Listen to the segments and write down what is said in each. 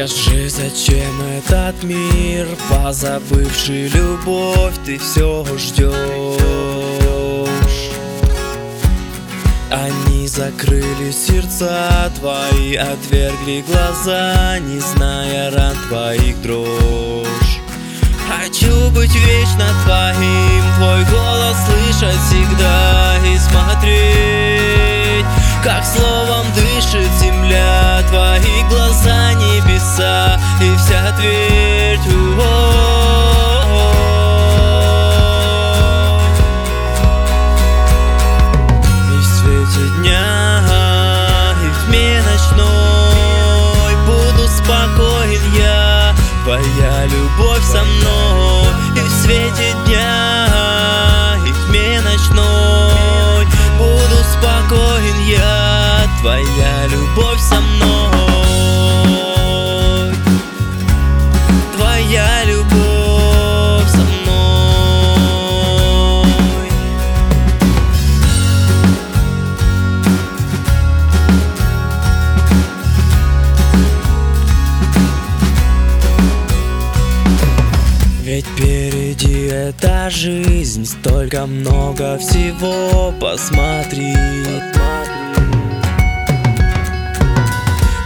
Скажи, зачем этот мир, позабывший любовь, ты все ждешь? Они закрыли сердца твои, отвергли глаза, не зная ран твоих дрожь. Хочу быть вечно твоим, твой голос слышать всегда и смотреть, как словом дышит земля, твои глаза небеса и вся твердь. И в свете дня, и в тьме буду спокоен я, твоя любовь со мной. И в свете дня, и в тьме ночной буду спокоен я, твоя любовь со мной. Ведь впереди эта жизнь, столько много всего, посмотри.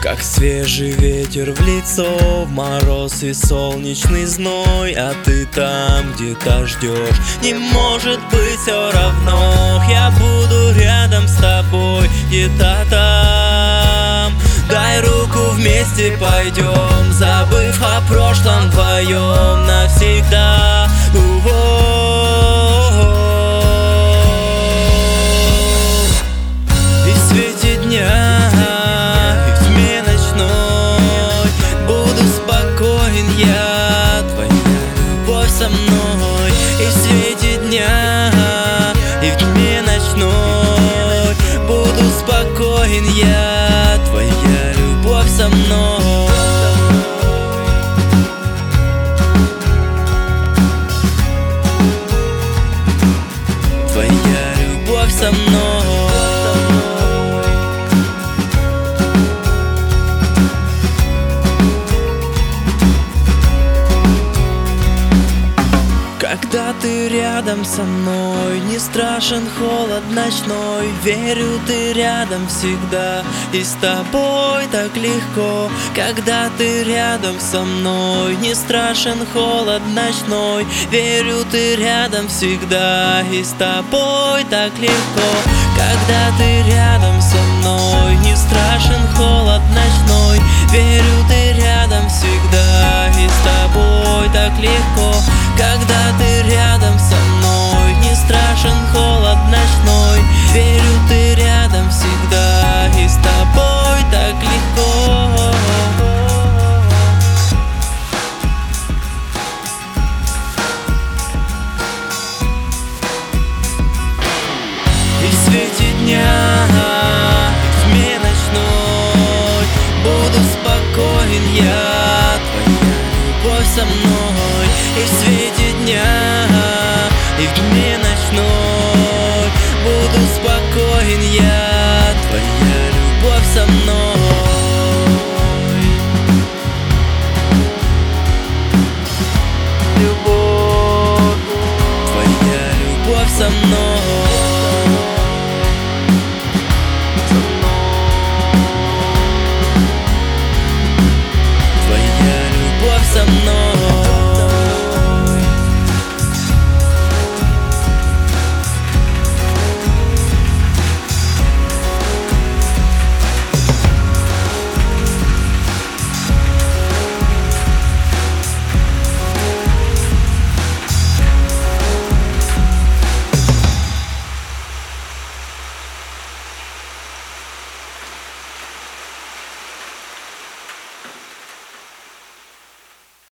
Как свежий ветер в лицо, в мороз и солнечный зной А ты там где-то ждешь, не может быть все равно Я буду рядом с тобой, где-то там Дай руку, вместе пойдем, забыв о прошлом твоем навсегда. И в свете дня, и в тьме ночной Буду спокоен я, твоя любовь со мной. И в свете дня, и в тьме ночной Буду спокоен я, твоя любовь со мной любовь со ты рядом со мной, не страшен холод ночной. Верю, ты рядом всегда, и с тобой так легко. Когда ты рядом со мной, не страшен холод ночной. Верю, ты рядом всегда, и с тобой так легко. Когда ты рядом со мной, не страшен холод мной. И в свете